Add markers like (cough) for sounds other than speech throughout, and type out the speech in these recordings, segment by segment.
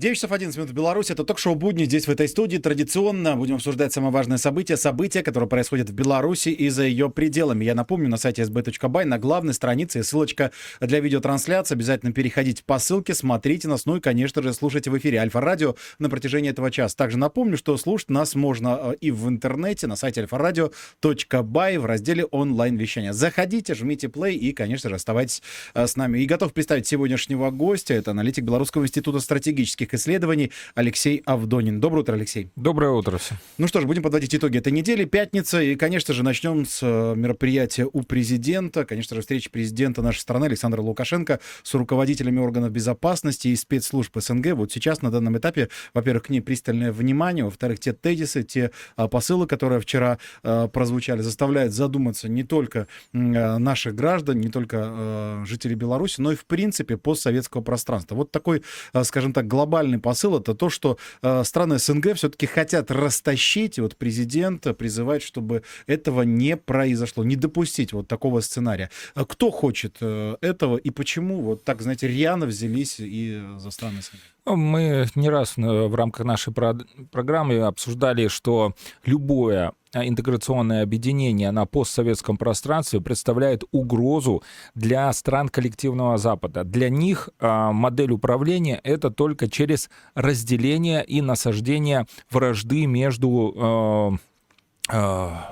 9 часов 11 минут в Беларуси. Это ток-шоу «Будни». Здесь, в этой студии, традиционно будем обсуждать самое важное событие. События, которые происходят в Беларуси и за ее пределами. Я напомню, на сайте sb.by на главной странице ссылочка для видеотрансляции. Обязательно переходите по ссылке, смотрите нас, ну и, конечно же, слушайте в эфире Альфа-радио на протяжении этого часа. Также напомню, что слушать нас можно э, и в интернете на сайте альфа-радио.бай в разделе онлайн-вещания. Заходите, жмите play и, конечно же, оставайтесь э, с нами. И готов представить сегодняшнего гостя. Это аналитик Белорусского института стратегических политических исследований Алексей Авдонин. Доброе утро, Алексей. Доброе утро все. Ну что ж, будем подводить итоги этой недели. Пятница. И, конечно же, начнем с э, мероприятия у президента. Конечно же, встречи президента нашей страны Александра Лукашенко с руководителями органов безопасности и спецслужб СНГ. Вот сейчас на данном этапе, во-первых, к ней пристальное внимание, во-вторых, те тезисы, те а, посылы, которые вчера а, прозвучали, заставляют задуматься не только а, наших граждан, не только жителей Беларуси, но и, в принципе, постсоветского пространства. Вот такой, скажем так, глобальный глобальный посыл это то, что э, страны СНГ все-таки хотят растащить, вот президент призывает, чтобы этого не произошло, не допустить вот такого сценария. А кто хочет э, этого и почему вот так, знаете, рьяно взялись и за страны СНГ? Мы не раз э, в рамках нашей программы обсуждали, что любое э, интеграционное объединение на постсоветском пространстве представляет угрозу для стран коллективного Запада. Для них э, модель управления это только через разделение и насаждение вражды между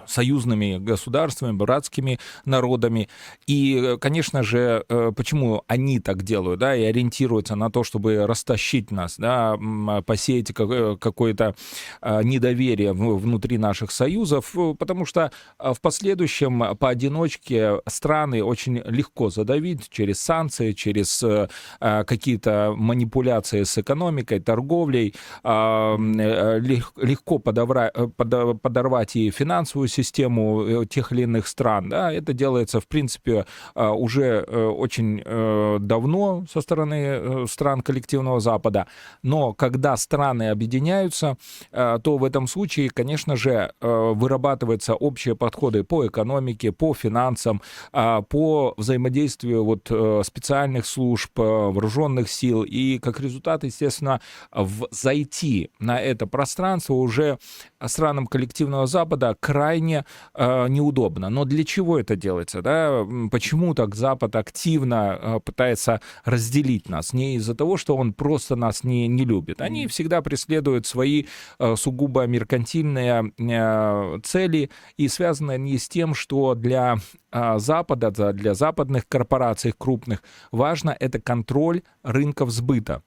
союзными государствами, братскими народами. И, конечно же, э, почему они так делают, да, и ориентируются на то, чтобы растащить нас, да, посеять э, какое-то недоверие внутри наших союзов, потому что в последующем поодиночке страны очень легко задавить через санкции, через какие-то манипуляции с экономикой, торговлей, легко подорвать и финансовую систему э, тех или иных стран. Да, это делается, в принципе, а, уже э, очень э, давно со стороны стран коллективного Запада. Но когда страны объединяются, то в этом случае, конечно же, вырабатываются общие подходы по экономике, по финансам, по взаимодействию вот специальных служб, вооруженных сил. И как результат, естественно, зайти на это пространство уже странам коллективного Запада Запада крайне э, неудобно. Но для чего это делается? Да? Почему так Запад активно э, пытается разделить нас? Не из-за того, что он просто нас не, не любит. Они всегда преследуют свои э, сугубо меркантильные э, цели, и связаны они с тем, что для э, Запада, для западных корпораций крупных, важно это контроль рынков сбыта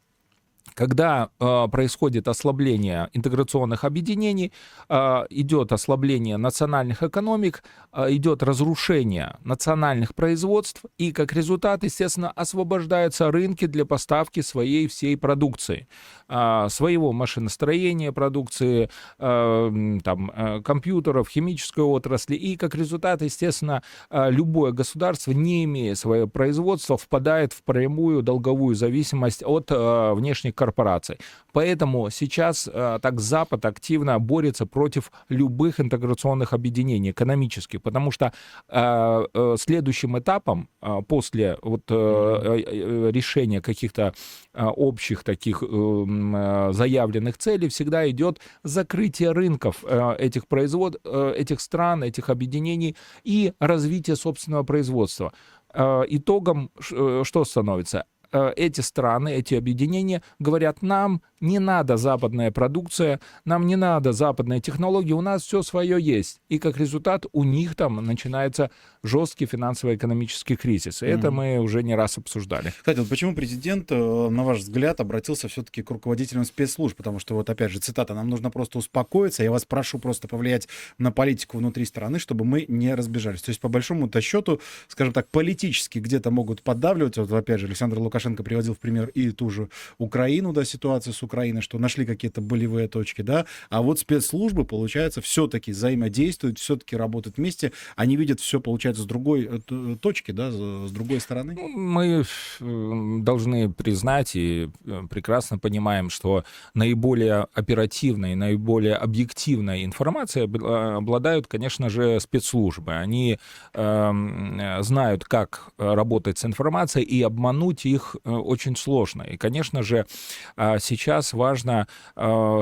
когда э, происходит ослабление интеграционных объединений, э, идет ослабление национальных экономик, э, идет разрушение национальных производств, и как результат, естественно, освобождаются рынки для поставки своей всей продукции, э, своего машиностроения продукции, э, там, э, компьютеров, химической отрасли, и как результат, естественно, э, любое государство, не имея свое производство, впадает в прямую долговую зависимость от э, внешних корпораций. Поэтому сейчас э, так Запад активно борется против любых интеграционных объединений экономических, потому что э, э, следующим этапом после вот, решения каких-то общих таких заявленных целей всегда идет закрытие рынков этих производ, этих стран, этих объединений и развитие собственного производства. Итогом что становится? Э, эти страны, эти объединения говорят, нам не надо западная продукция, нам не надо западные технологии, у нас все свое есть. И как результат у них там начинается жесткий финансово-экономический кризис. И mm-hmm. это мы уже не раз обсуждали. Кстати, вот почему президент, э, на ваш взгляд, обратился все-таки к руководителям спецслужб? Потому что, вот опять же, цитата, нам нужно просто успокоиться, я вас прошу просто повлиять на политику внутри страны, чтобы мы не разбежались. То есть, по большому-то счету, скажем так, политически где-то могут поддавливать. Вот, опять же, Александр Лукашенко приводил в пример и ту же Украину, да, ситуацию с Украины, что нашли какие-то болевые точки, да, а вот спецслужбы, получается, все-таки взаимодействуют, все-таки работают вместе, они видят все, получается, с другой э, точки, да, с другой стороны. Ну, мы э, должны признать и э, прекрасно понимаем, что наиболее оперативной, наиболее объективной информацией обладают, конечно же, спецслужбы. Они э, знают, как работать с информацией, и обмануть их очень сложно. И, конечно же, сейчас важно,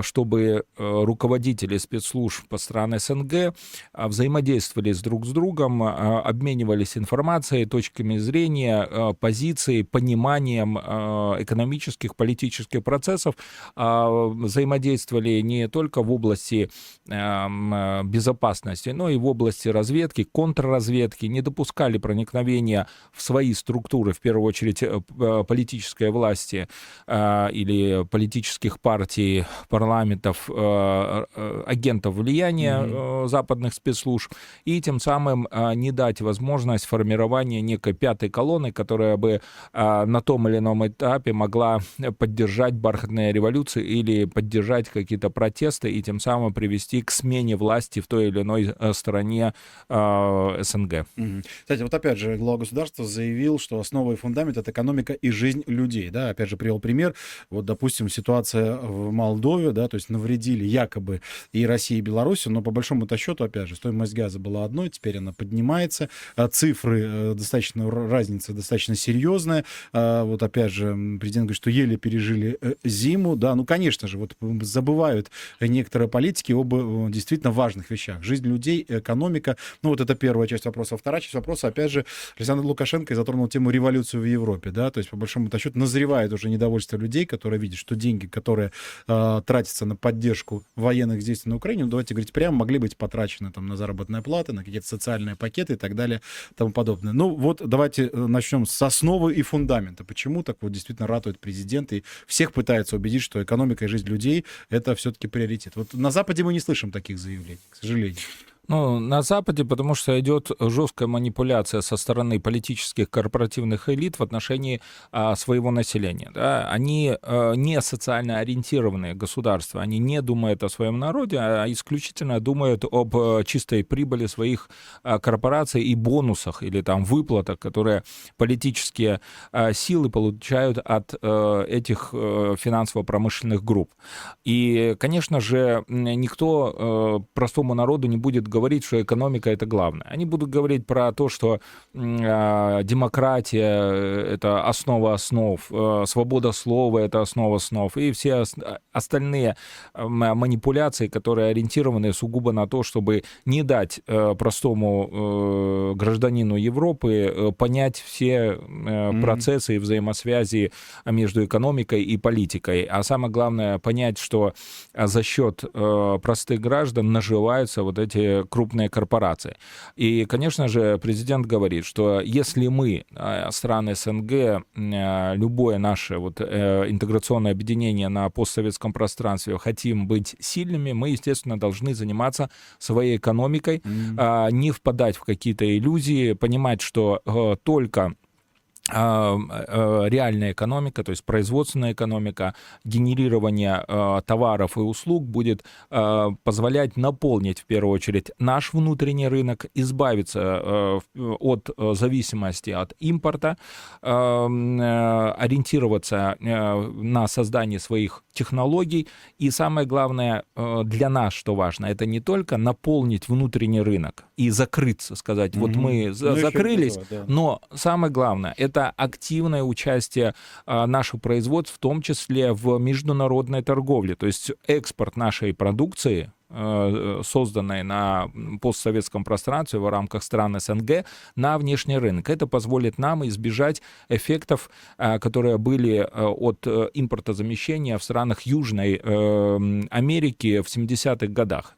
чтобы руководители спецслужб по странам СНГ взаимодействовали с друг с другом, обменивались информацией, точками зрения, позицией, пониманием экономических, политических процессов, взаимодействовали не только в области безопасности, но и в области разведки, контрразведки, не допускали проникновения в свои структуры, в первую очередь э, э, политической власти э, или политических партий, парламентов, агентов влияния mm-hmm. западных спецслужб, и тем самым не дать возможность формирования некой пятой колонны, которая бы на том или ином этапе могла поддержать бархатные революции или поддержать какие-то протесты и тем самым привести к смене власти в той или иной стране СНГ. Кстати, вот опять же, глава государства заявил, что основа и фундамент — это экономика и жизнь людей, да, опять же, привел пример, вот, допустим, ситуация в Молдове, да, то есть навредили якобы и России, и Беларуси, но по большому-то счету, опять же, стоимость газа была одной, теперь она поднимается, а цифры э, достаточно, разница достаточно серьезная, а вот опять же, президент говорит, что еле пережили э, зиму, да, ну, конечно же, вот забывают некоторые политики об э, действительно важных вещах, жизнь людей, экономика, ну, вот это первая часть вопроса, вторая часть вопроса, опять же, Александр Лукашенко затронул тему революции в Европе, да, то есть, по большому счету, назревает уже недовольство людей, которые видят, что деньги, которые э, тратятся на поддержку военных действий на Украине, ну, давайте говорить прямо, могли быть потрачены там на заработные платы, на какие-то социальные пакеты и так далее, тому подобное. Ну, вот давайте э, начнем с основы и фундамента. Почему так вот действительно ратует президент и всех пытается убедить, что экономика и жизнь людей — это все-таки приоритет. Вот на Западе мы не слышим таких заявлений, к сожалению. Ну, на Западе, потому что идет жесткая манипуляция со стороны политических корпоративных элит в отношении а, своего населения. Да? Они а, не социально ориентированные государства, они не думают о своем народе, а исключительно думают об а, чистой прибыли своих а, корпораций и бонусах или там выплатах, которые политические а, силы получают от а, этих а, финансово-промышленных групп. И, конечно же, никто а, простому народу не будет говорить, говорить, что экономика это главное. Они будут говорить про то, что э, демократия это основа основ, э, свобода слова это основа основ, и все остальные э, манипуляции, которые ориентированы сугубо на то, чтобы не дать э, простому э, гражданину Европы э, понять все э, mm-hmm. процессы и взаимосвязи между экономикой и политикой, а самое главное понять, что за счет э, простых граждан наживаются вот эти крупные корпорации. И, конечно же, президент говорит, что если мы, э, страны СНГ, э, любое наше вот э, интеграционное объединение на постсоветском пространстве хотим быть сильными, мы, естественно, должны заниматься своей экономикой, mm-hmm. не впадать в какие-то иллюзии, понимать, что только реальная экономика, то есть производственная экономика, генерирование а, товаров и услуг будет позволять наполнить в первую очередь наш внутренний рынок, избавиться от зависимости от импорта, ориентироваться на создание своих технологий. И самое главное для нас, что важно, это не только наполнить внутренний рынок и закрыться, сказать, mm-hmm. вот мы ну, закрылись, да. но самое главное, это это активное участие а, наших производств, в том числе в международной торговле. То есть экспорт нашей продукции созданной на постсоветском пространстве в рамках стран СНГ на внешний рынок. Это позволит нам избежать эффектов, э, которые были э, от импортозамещения в странах Южной Америки в 70-х годах.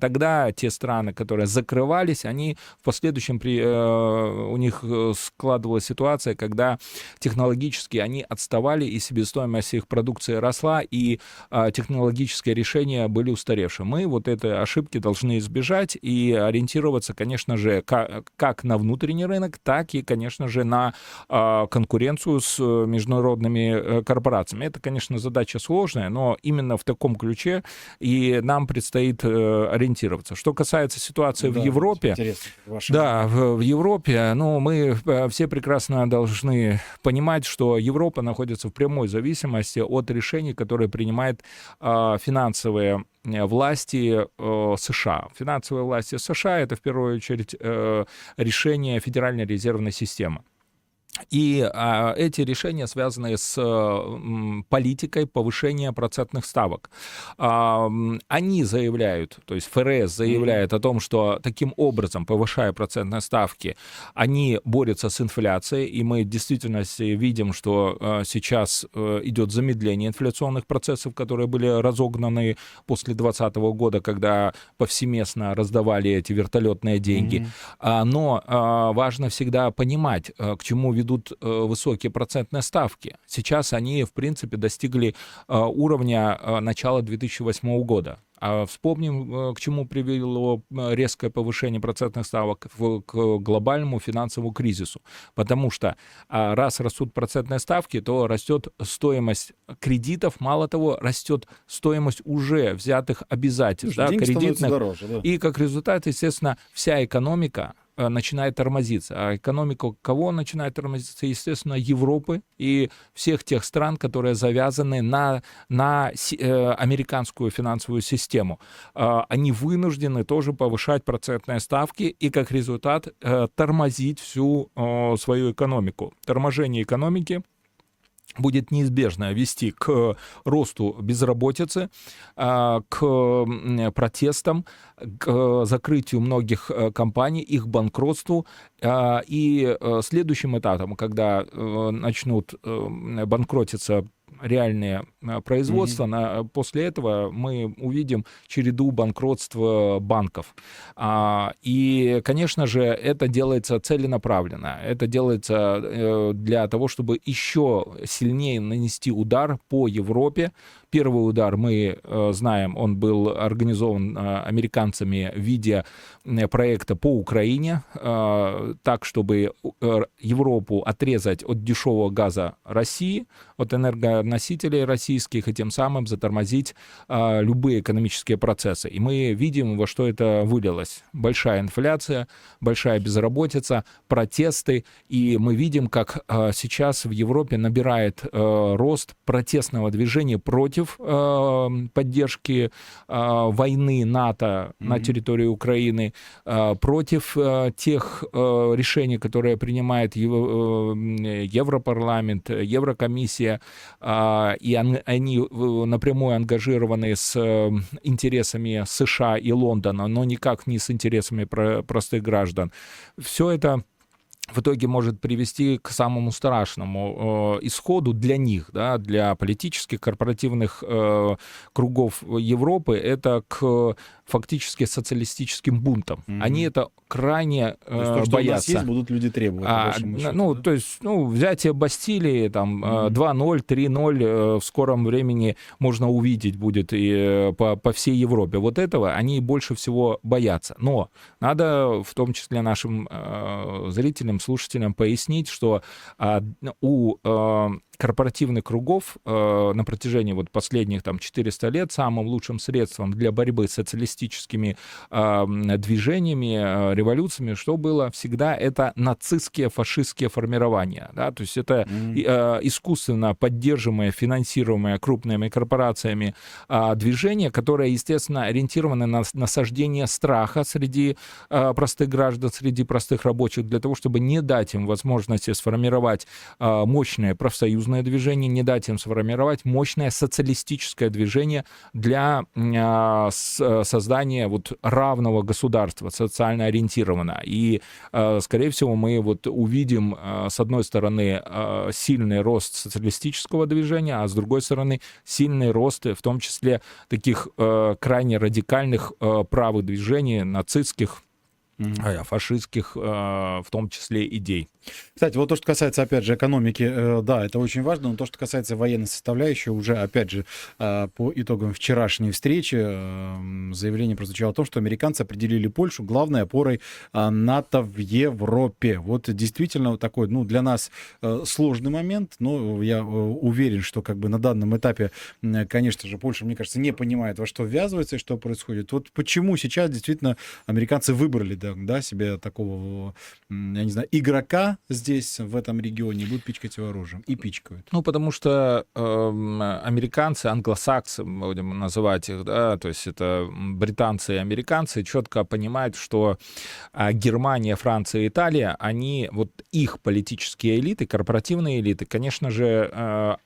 Тогда те страны, которые закрывались, они в последующем при, у них складывалась ситуация, когда технологически они отставали, и себестоимость их продукции росла, и технологические решения были устаревшими мы вот этой ошибки должны избежать и ориентироваться, конечно же, как, на внутренний рынок, так и, конечно же, на а, конкуренцию с э, международными э, корпорациями. Это, конечно, задача сложная, но именно в таком ключе и нам предстоит э, ориентироваться. Что касается ситуации да, в Европе, да, в, в Европе, ну, мы все прекрасно должны понимать, что Европа находится в прямой зависимости от решений, которые принимает а, финансовые Э, власти э, США. Финансовые власти США — это в первую очередь э, решение Федеральной резервной системы. И а, эти решения связаны с м, политикой повышения процентных ставок. А, они заявляют, то есть ФРС заявляет mm-hmm. о том, что таким образом, повышая процентные ставки, они борются с инфляцией, и мы в действительности видим, что а, сейчас а, идет замедление инфляционных процессов, которые были разогнаны после 2020 года, когда повсеместно раздавали эти вертолетные деньги. Mm-hmm. А, но а, важно всегда понимать, а, к чему ведут э, высокие процентные ставки. Сейчас они, в принципе, достигли э, уровня э, начала 2008 года. А вспомним, к чему привело резкое повышение процентных ставок к глобальному финансовому кризису. Потому что а, раз растут процентные ставки, то растет стоимость кредитов, мало того, растет стоимость уже взятых обязательств, да, кредитных. Дороже, да. И как результат, естественно, вся экономика начинает тормозиться. А экономика кого начинает тормозиться? Естественно, Европы и всех тех стран, которые завязаны на, на э, американскую финансовую систему. Э, они вынуждены тоже повышать процентные ставки и, как результат, э, тормозить всю э, свою экономику. Торможение экономики будет неизбежно вести к росту безработицы, а, к протестам, к закрытию многих э, компаний, их банкротству. А, и э, следующим этапом, когда э, начнут банкротиться реальные а, производства. Mm-hmm. На, после этого мы увидим череду банкротства банков. А, и, конечно же, это делается целенаправленно. Это делается э, для того, чтобы еще сильнее нанести удар по Европе, Первый удар, мы э, знаем, он был организован э, американцами в виде проекта по Украине, э, так, чтобы Европу отрезать от дешевого газа России, от энергоносителей российских, и тем самым затормозить любые экономические процессы. И мы видим, во что это вылилось. Большая инфляция, большая безработица, протесты, и мы видим, как сейчас в Европе набирает рост протестного движения против против э, поддержки э, войны НАТО mm-hmm. на территории Украины, э, против э, тех э, решений, которые принимает Ев, э, Европарламент, Еврокомиссия, э, и он, они э, напрямую ангажированы с э, интересами США и Лондона, но никак не с интересами про, простых граждан. Все это в итоге может привести к самому страшному э, исходу для них, да, для политических, корпоративных э, кругов Европы, это к фактически социалистическим бунтом. Mm-hmm. Они это крайне э, то есть, то, что боятся. У нас есть, будут люди требовать. А, счету, ну, да? то есть, ну, взятие Бастилии, там, mm-hmm. 2-0, 3-0 в скором времени можно увидеть будет и э, по, по всей Европе. Вот этого они больше всего боятся. Но надо в том числе нашим э, зрителям, слушателям пояснить, что э, у э, корпоративных кругов э, на протяжении вот последних там 400 лет самым лучшим средством для борьбы с социалистическими э, движениями, э, революциями, что было всегда, это нацистские, фашистские формирования. Да? То есть это mm-hmm. э, искусственно поддерживаемые, финансируемые крупными корпорациями э, движения, которые, естественно, ориентированы на насаждение страха среди э, простых граждан, среди простых рабочих, для того, чтобы не дать им возможности сформировать э, мощные профсоюзные союзное движение, не дать им сформировать мощное социалистическое движение для а, создания вот равного государства, социально ориентированного. И, а, скорее всего, мы вот увидим, а, с одной стороны, сильный рост социалистического движения, а с другой стороны, сильный рост, в том числе, таких крайне радикальных правых движений, нацистских, mm-hmm. фашистских, в том числе, идей. Кстати, вот то, что касается, опять же, экономики, э, да, это очень важно, но то, что касается военной составляющей, уже, опять же, э, по итогам вчерашней встречи э, заявление прозвучало о том, что американцы определили Польшу главной опорой НАТО в Европе. Вот действительно такой, ну, для нас сложный момент, но я уверен, что как бы на данном этапе, конечно же, Польша, мне кажется, не понимает, во что ввязывается и что происходит. Вот почему сейчас действительно американцы выбрали, да, да, себе такого, я не знаю, игрока здесь, в этом регионе, будут пичкать его оружием. И пичкают. Ну, потому что э, американцы, англосаксы, будем называть их, да, то есть это британцы и американцы, четко понимают, что э, Германия, Франция Италия, они, вот их политические элиты, корпоративные элиты, конечно же, э,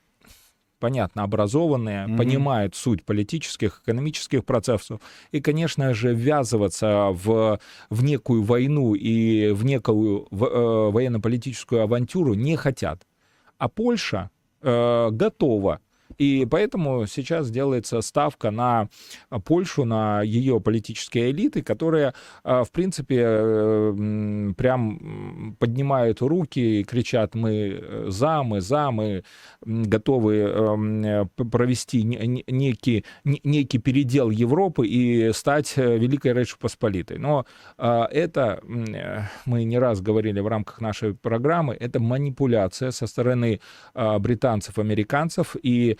понятно, образованные, mm-hmm. понимают суть политических, экономических процессов, и, конечно же, ввязываться в, в некую войну и в некую в, э, военно-политическую авантюру не хотят. А Польша э, готова и поэтому сейчас делается ставка на Польшу, на ее политические элиты, которые, а, в принципе, э, прям поднимают руки и кричат, мы э, за, мы за, мы готовы эм, провести некий, некий передел Европы и стать э, Великой Речью Посполитой. Но а, это, мы не раз говорили в рамках нашей программы, это манипуляция со стороны а, британцев, американцев, и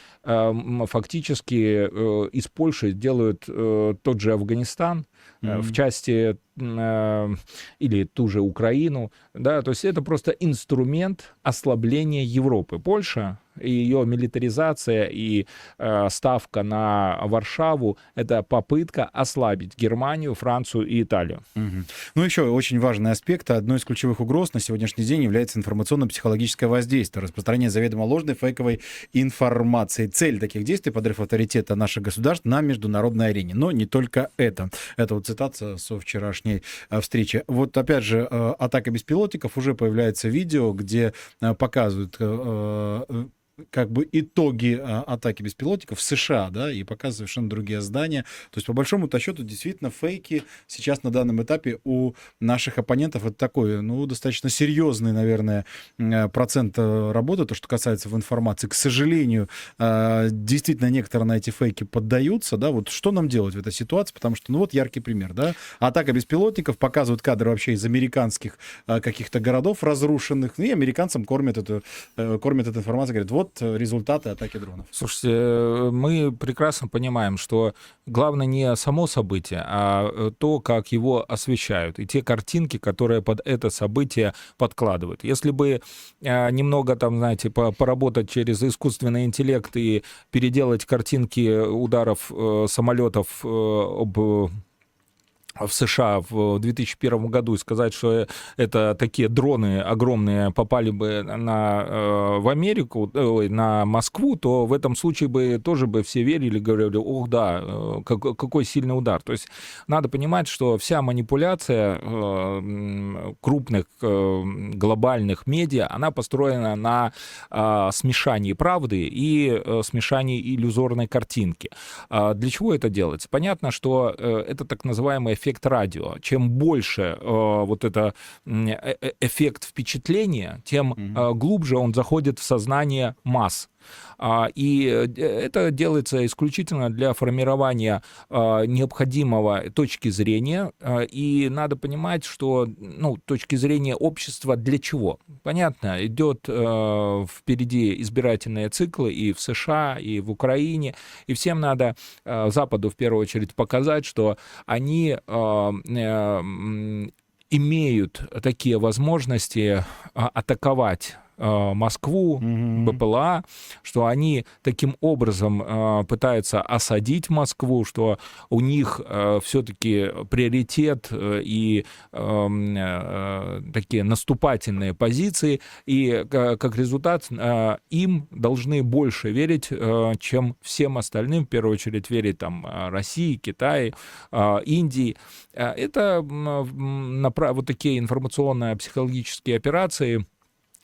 фактически э, из Польши делают э, тот же Афганистан mm-hmm. в части или ту же Украину, да, то есть это просто инструмент ослабления Европы. Польша и ее милитаризация и э, ставка на Варшаву — это попытка ослабить Германию, Францию и Италию. Угу. Ну, еще очень важный аспект. Одной из ключевых угроз на сегодняшний день является информационно-психологическое воздействие, распространение заведомо ложной фейковой информации. Цель таких действий — подрыв авторитета наших государств на международной арене. Но не только это. Это вот цитата со вчерашней э, встречи. Вот опять же, э, атака беспилотников, уже появляется видео, где э, показывают как бы итоги а, атаки беспилотников в США, да, и показывают совершенно другие здания. То есть, по большому-то счету, действительно, фейки сейчас на данном этапе у наших оппонентов это такой, ну, достаточно серьезный, наверное, э, процент э, работы, то, что касается в информации. К сожалению, э, действительно, некоторые на эти фейки поддаются, да, вот что нам делать в этой ситуации, потому что, ну, вот яркий пример, да, атака беспилотников, показывают кадры вообще из американских каких-то городов разрушенных, ну, и американцам кормят эту, кормят эту информацию, говорят, вот вот э, результаты атаки дронов. Слушайте, э, мы прекрасно понимаем, что главное не само событие, а э, то, как его освещают, и те картинки, которые под это событие подкладывают. Если бы немного там, знаете, поработать через искусственный интеллект и переделать картинки ударов самолетов об в США в 2001 году и сказать, что это такие дроны огромные попали бы на, э, в Америку, э, на Москву, то в этом случае бы тоже бы все верили, говорили, ох, да, э, какой сильный удар. То есть надо понимать, что вся манипуляция крупных глобальных медиа, она построена на смешании правды и смешании иллюзорной картинки. Для чего это делается? Понятно, что это так называемый эффект радио. Чем больше э, вот это э, э, эффект впечатления, тем э, глубже он заходит в сознание масс. А, и это делается исключительно для формирования а, необходимого точки зрения. А, и надо понимать, что ну, точки зрения общества для чего? Понятно, идет впереди избирательные циклы и в США, и в Украине. И всем надо Западу в первую очередь показать, что они имеют такие возможности атаковать Э, Москву, mm-hmm. БПЛА, что они таким образом э, пытаются осадить Москву, что у них э, все-таки приоритет и эм, такие наступательные позиции, и как результат им должны больше верить, чем всем остальным, в первую очередь верить там России, Китаю, Индии. Это вот такие информационно-психологические операции,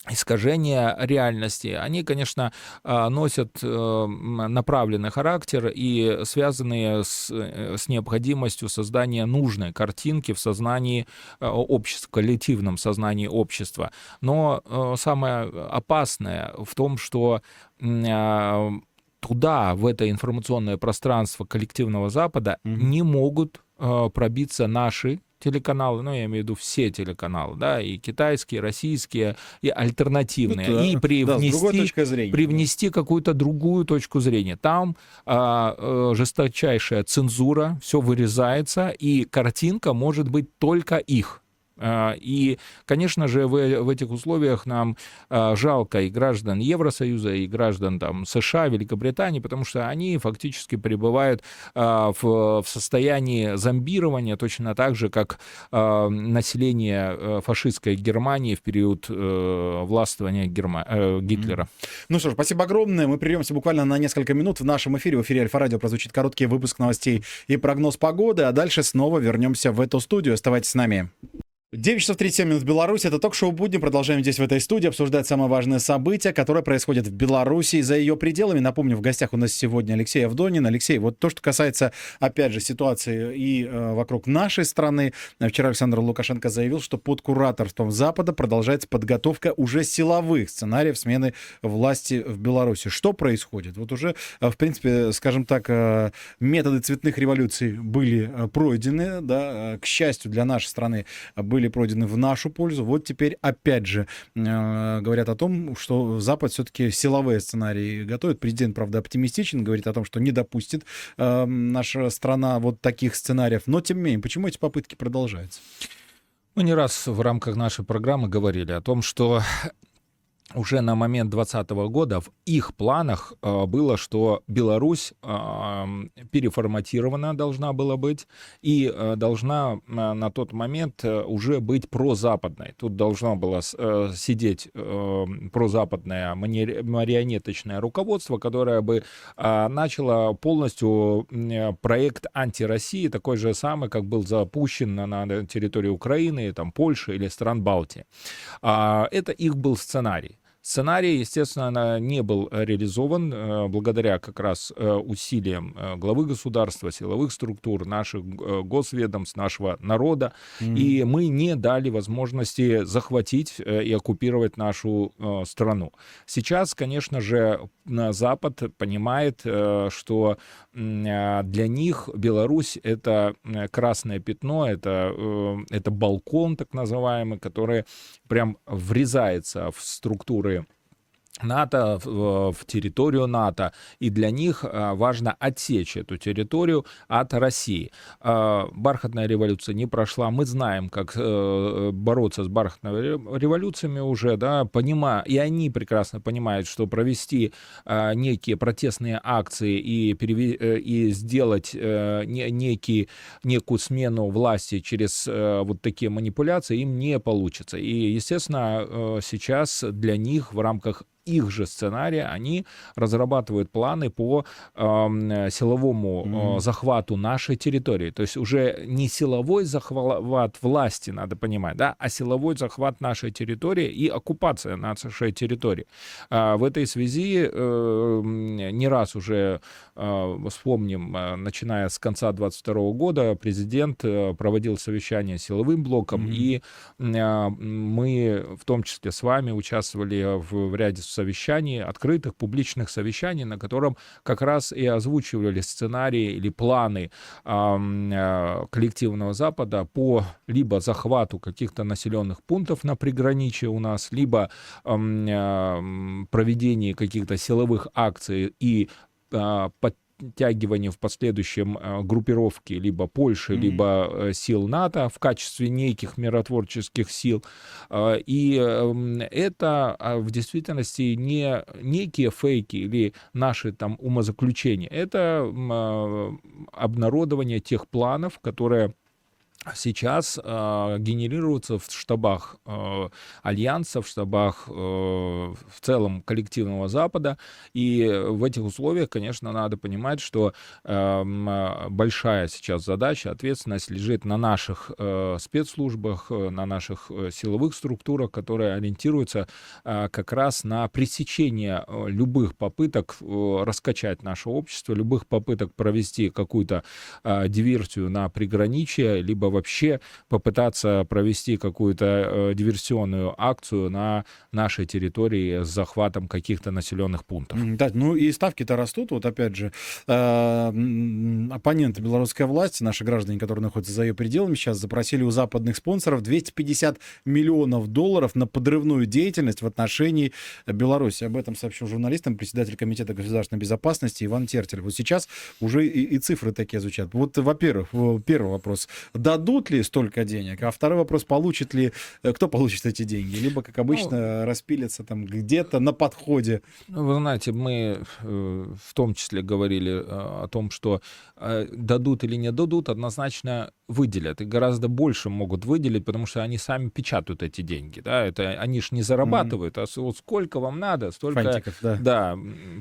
искажения реальности, они, конечно, а, носят э, направленный характер и связанные с, э, с необходимостью создания нужной картинки в сознании э, общества, коллективном сознании общества. Но самое опасное в том, что туда, в это информационное пространство коллективного Запада, mm-hmm. не могут пробиться наши телеканалы, ну, я имею в виду все телеканалы, да, и китайские, и российские, и альтернативные, ну, да. и привнести, да, зрения, привнести да. какую-то другую точку зрения. Там а, а, жесточайшая цензура, все вырезается, и картинка может быть только их. А, и, конечно же, в, в этих условиях нам а, жалко и граждан Евросоюза, и граждан там, США, Великобритании, потому что они фактически пребывают а, в, в состоянии зомбирования точно так же, как население э, фашистской Германии в период э, властвования Герма... Э, Гитлера. Ну что ж, спасибо огромное. Мы прервемся буквально на несколько минут в нашем эфире. В эфире Альфа-Радио прозвучит короткий выпуск новостей и прогноз погоды, а дальше снова вернемся в эту студию. Оставайтесь с нами. 9 часов 37 минут в Беларуси. Это ток-шоу «Будни». Продолжаем здесь, в этой студии, обсуждать самые важные события, которые происходят в Беларуси и за ее пределами. Напомню, в гостях у нас сегодня Алексей Авдонин. Алексей, вот то, что касается, опять же, ситуации и э, вокруг нашей страны. Вчера Александр Лукашенко заявил, что под кураторством Запада продолжается подготовка уже силовых сценариев смены власти в Беларуси. Что происходит? Вот уже, э, в принципе, скажем так, э, методы цветных революций были э, пройдены, да, к счастью для нашей страны были были пройдены в нашу пользу. Вот теперь опять же э, говорят о том, что Запад все-таки силовые сценарии готовит. Президент, правда, оптимистичен, говорит о том, что не допустит э, наша страна вот таких сценариев. Но тем не менее, почему эти попытки продолжаются? Мы не раз в рамках нашей программы говорили о том, что уже на момент 2020 года в их планах э, было, что Беларусь э, переформатирована должна была быть и э, должна на тот момент уже быть прозападной. Тут должно было э, сидеть прозападное марионеточное руководство, которое бы начало полностью проект антироссии, такой же самый, как был запущен на, территории Украины, там, Польши или стран Балтии. Э, это их был сценарий. Сценарий, естественно, не был э, реализован э, благодаря как раз э, усилиям главы государства, силовых структур, наших госведомств, нашего народа. Mm-hmm. И мы не дали возможности захватить и оккупировать нашу страну. Сейчас, конечно же, Запад понимает, что для них Беларусь — это красное пятно, это, это балкон так называемый, который прям врезается в структуры НАТО, в, в территорию НАТО, и для них а, важно отсечь эту территорию от России. А, бархатная революция не прошла, мы знаем, как э, бороться с бархатными революциями уже, да, понимая, и они прекрасно понимают, что провести некие протестные акции и, переве, э, и сделать э, некий, некую смену власти через вот такие манипуляции им не получится. И, естественно, сейчас для них в рамках их же сценария, они разрабатывают планы по э, силовому mm-hmm. захвату нашей территории. То есть уже не силовой захват власти, надо понимать, да, а силовой захват нашей территории и оккупация нашей территории. Э, в этой связи э, не раз уже э, вспомним, э, начиная с конца 22 года, президент э, проводил совещание с силовым блоком, mm-hmm. и э, мы в том числе с вами участвовали в, в ряде совещаний, открытых публичных совещаний, на котором как раз и озвучивали сценарии или планы э, коллективного Запада по либо захвату каких-то населенных пунктов на приграничье у нас, либо э, проведении каких-то силовых акций и э, под подтягивание в последующем э, группировки либо Польши, mm-hmm. либо э, сил НАТО в качестве неких миротворческих сил. Э, и эм, это в действительности не некие фейки или наши там умозаключения. Это обнародование тех планов, которые сейчас э, генерируются в штабах э, альянса, в штабах э, в целом коллективного Запада. И в этих условиях, конечно, надо понимать, что э, большая сейчас задача, ответственность лежит на наших э, спецслужбах, э, на наших э, силовых структурах, которые ориентируются э, как раз на пресечение э, любых попыток э, раскачать наше общество, любых попыток провести какую-то э, диверсию на приграничье, либо вообще попытаться провести какую-то э, диверсионную акцию на нашей территории с захватом каких-то населенных пунктов. Да, ну и ставки-то растут. Вот опять же, э, оппоненты белорусской власти, наши граждане, которые находятся за ее пределами, сейчас запросили у западных спонсоров 250 миллионов долларов на подрывную деятельность в отношении Беларуси. Об этом сообщил журналистам председатель Комитета государственной безопасности Иван Тертель. Вот сейчас уже и, и цифры такие звучат. Вот, во-первых, первый вопрос. Дадут дадут ли столько денег, а второй вопрос, получит ли, э, кто получит эти деньги, либо, как обычно, ну, распилятся там где-то на подходе. Ну, вы знаете, мы э, в том числе говорили э, о том, что дадут или не дадут, однозначно выделят, и гораздо больше могут выделить, потому что они сами печатают эти деньги, да, это они ж не зарабатывают, mm-hmm. а вот сколько вам надо, столько, Фантиков, да, да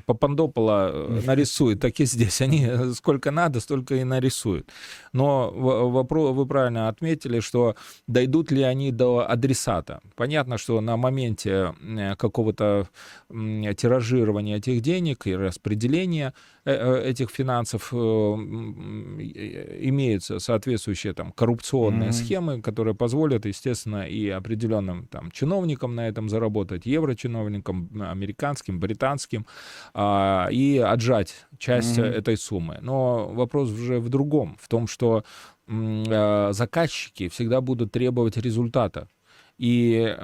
Папандопола (laughs) нарисует, так и здесь, они сколько надо, столько и нарисуют. Но вопрос, вы правильно отметили, что дойдут ли они до адресата. Понятно, что на моменте какого-то тиражирования этих денег и распределения э, э, этих финансов э, имеются соответствующие там коррупционные mm-hmm. схемы, которые позволят, естественно, и определенным там чиновникам на этом заработать, еврочиновникам, американским, британским, а, и отжать часть mm-hmm. этой суммы. Но вопрос уже в другом, в том, что заказчики всегда будут требовать результата. И,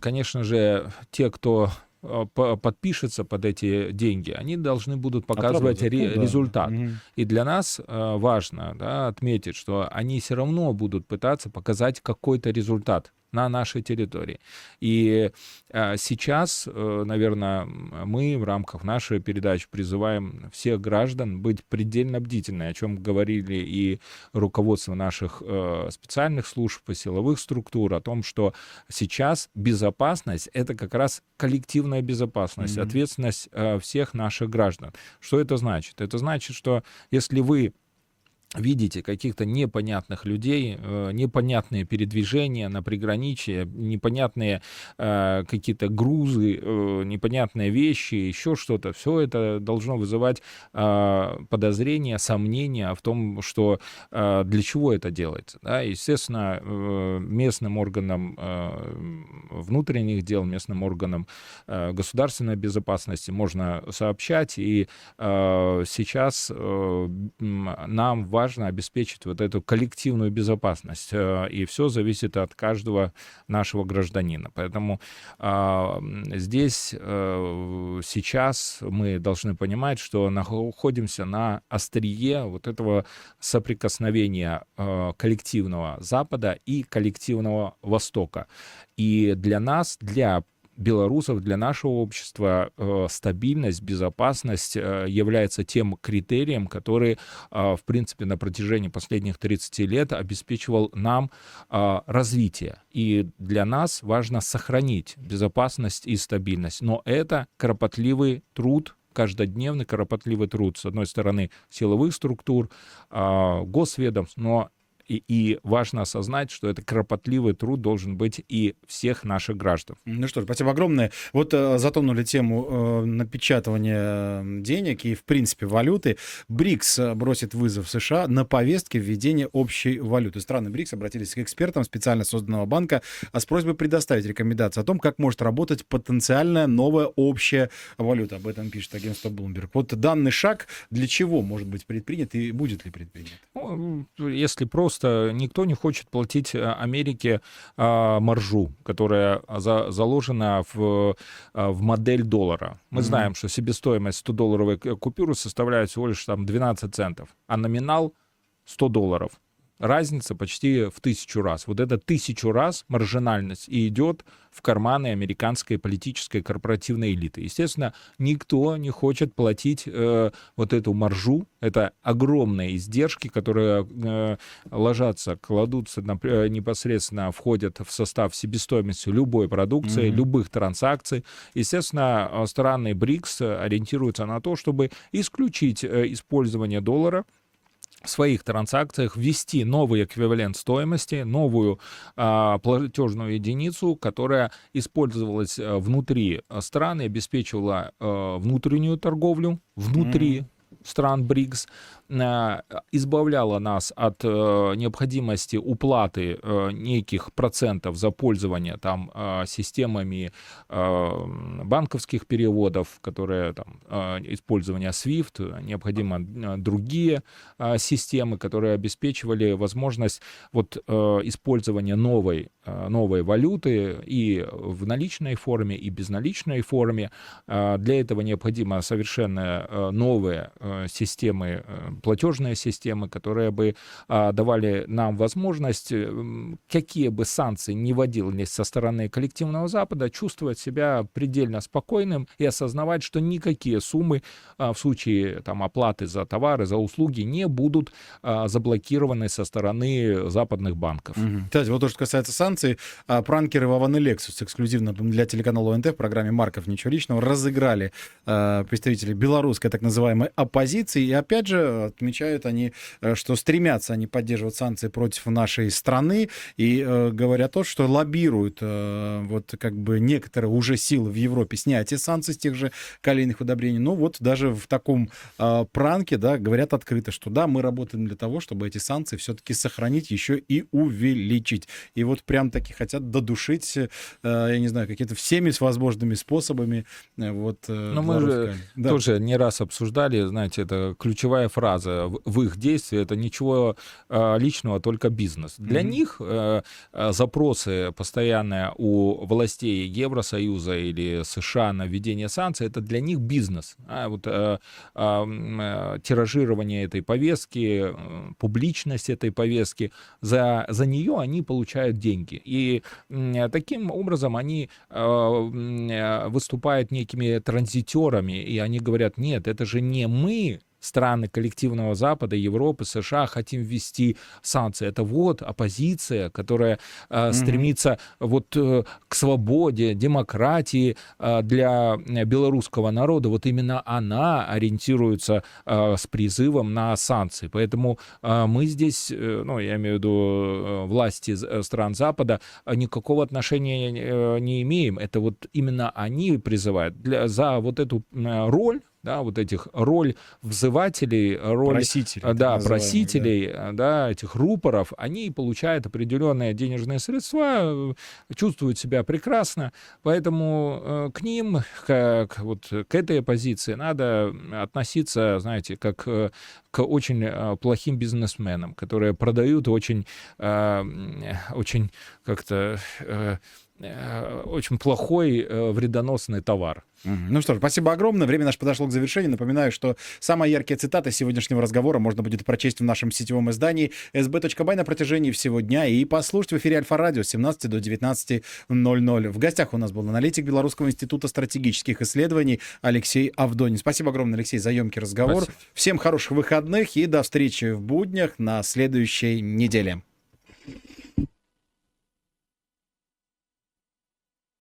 конечно же, те, кто Э, подпишется под эти деньги, они должны будут показывать ре- ну, результат. Угу. И для нас э, важно да, отметить, что они все равно будут пытаться показать какой-то результат на нашей территории. И э, сейчас, э, наверное, мы в рамках нашей передачи призываем всех граждан быть предельно бдительными, о чем говорили и руководство наших э, специальных служб и силовых структур, о том, что сейчас безопасность — это как раз коллективная безопасность, mm-hmm. ответственность всех наших граждан. Что это значит? Это значит, что если вы видите каких-то непонятных людей, э, непонятные передвижения на приграничье, непонятные э, какие-то грузы, э, непонятные вещи, еще что-то, все это должно вызывать подозрения, сомнения в том, что для чего это делается. Да? Естественно, местным органам внутренних дел, местным органам государственной безопасности можно сообщать, и сейчас нам важно важно обеспечить вот эту коллективную безопасность. Э, и все зависит от каждого нашего гражданина. Поэтому а, здесь э, сейчас мы должны понимать, что находимся на острие вот этого соприкосновения э, коллективного Запада и коллективного Востока. И для нас, для белорусов, для нашего общества э, стабильность, безопасность э, является тем критерием, который, э, в принципе, на протяжении последних 30 лет обеспечивал нам развитие. И для нас важно сохранить безопасность и стабильность. Но это кропотливый труд, каждодневный кропотливый труд, с одной стороны, силовых структур, госведомств, но и, и важно осознать, что это кропотливый труд должен быть и всех наших граждан. Ну что ж, спасибо огромное. Вот э, затонули тему э, напечатывания денег и, в принципе, валюты. БРИКС э, бросит вызов США на повестке введения общей валюты. Страны БРИКС обратились к экспертам специально созданного банка с просьбой предоставить рекомендации о том, как может работать потенциальная новая общая валюта. Об этом пишет агентство Bloomberg. Вот данный шаг для чего может быть предпринят и будет ли предпринят? Ну, если просто просто никто не хочет платить э, Америке а, маржу, которая за, заложена в, а, в модель доллара. Мы mm-hmm. знаем, что себестоимость 100-долларовой купюры составляет всего лишь там 12 центов, а номинал 100 долларов разница почти в тысячу раз. Вот это тысячу раз маржинальность и идет в карманы американской политической корпоративной элиты. Естественно, никто не хочет платить э, вот эту маржу. Это огромные издержки, которые э, ложатся, кладутся на, э, непосредственно, входят в состав себестоимости любой продукции, mm-hmm. любых транзакций. Естественно, э, страны БРИКС ориентируются на то, чтобы исключить э, использование доллара в своих транзакциях ввести новый эквивалент стоимости, новую а, платежную единицу, которая использовалась а, внутри страны, обеспечивала а, внутреннюю торговлю внутри mm-hmm стран БРИКС, э, избавляла нас от э, необходимости уплаты э, неких процентов за пользование там системами банковских переводов, которые там использование SWIFT, необходимо другие системы, которые обеспечивали возможность вот использования новой новой валюты и в наличной форме, и безналичной форме. Для этого необходимо совершенно новые системы, платежные системы, которые бы давали нам возможность, какие бы санкции не вводились со стороны коллективного Запада, чувствовать себя предельно спокойным и осознавать, что никакие суммы в случае там, оплаты за товары, за услуги не будут заблокированы со стороны западных банков. Угу. Кстати, вот то, что касается санкций, а, пранкеры Вован и Lexus эксклюзивно для телеканала ОНТ в программе «Марков. Ничего личного» разыграли представителей белорусской так называемой оппозиции. И опять же отмечают они, э, что стремятся они поддерживать санкции против нашей страны и э, говорят то, что лоббируют э, вот как бы некоторые уже силы в Европе снятие санкций с тех же калийных удобрений. Ну вот даже в таком э, пранке, да, говорят открыто, что да, мы работаем для того, чтобы эти санкции все-таки сохранить, еще и увеличить. И вот прям таки хотят додушить, э, я не знаю, какие-то всеми возможными способами. Э, вот, э, Но мы же да. тоже не раз обсуждали, знаете, это ключевая фраза в их действии, это ничего личного, только бизнес. Для mm-hmm. них запросы постоянные у властей Евросоюза или США на введение санкций, это для них бизнес. А вот тиражирование этой повестки, публичность этой повестки, за, за нее они получают деньги. И таким образом они э, выступают некими транзитерами, и они говорят, нет, это же не мы страны коллективного Запада, Европы, США хотим ввести санкции. Это вот оппозиция, которая э, стремится вот э, к свободе, демократии э, для белорусского народа. Вот именно она ориентируется э, с призывом на санкции. Поэтому э, мы здесь, э, ну, я имею в виду э, власти э, стран Запада, э, никакого отношения э, не имеем. Это вот именно они призывают для, за вот эту э, роль да, вот этих роль взывателей, роль просителей, да, просителей, да. да, этих рупоров, они получают определенные денежные средства, чувствуют себя прекрасно, поэтому э, к ним, как вот к этой позиции надо относиться, знаете, как э, к очень э, плохим бизнесменам, которые продают очень, очень как-то очень плохой вредоносный товар. Ну что ж, спасибо огромное. Время наше подошло к завершению. Напоминаю, что самая яркие цитаты сегодняшнего разговора можно будет прочесть в нашем сетевом издании sb.by на протяжении всего дня и послушать в эфире Альфа-радио с 17 до 19.00. В гостях у нас был аналитик Белорусского института стратегических исследований Алексей Авдонин. Спасибо огромное, Алексей, за емкий разговор. Спасибо. Всем хороших выходных и до встречи в буднях на следующей неделе.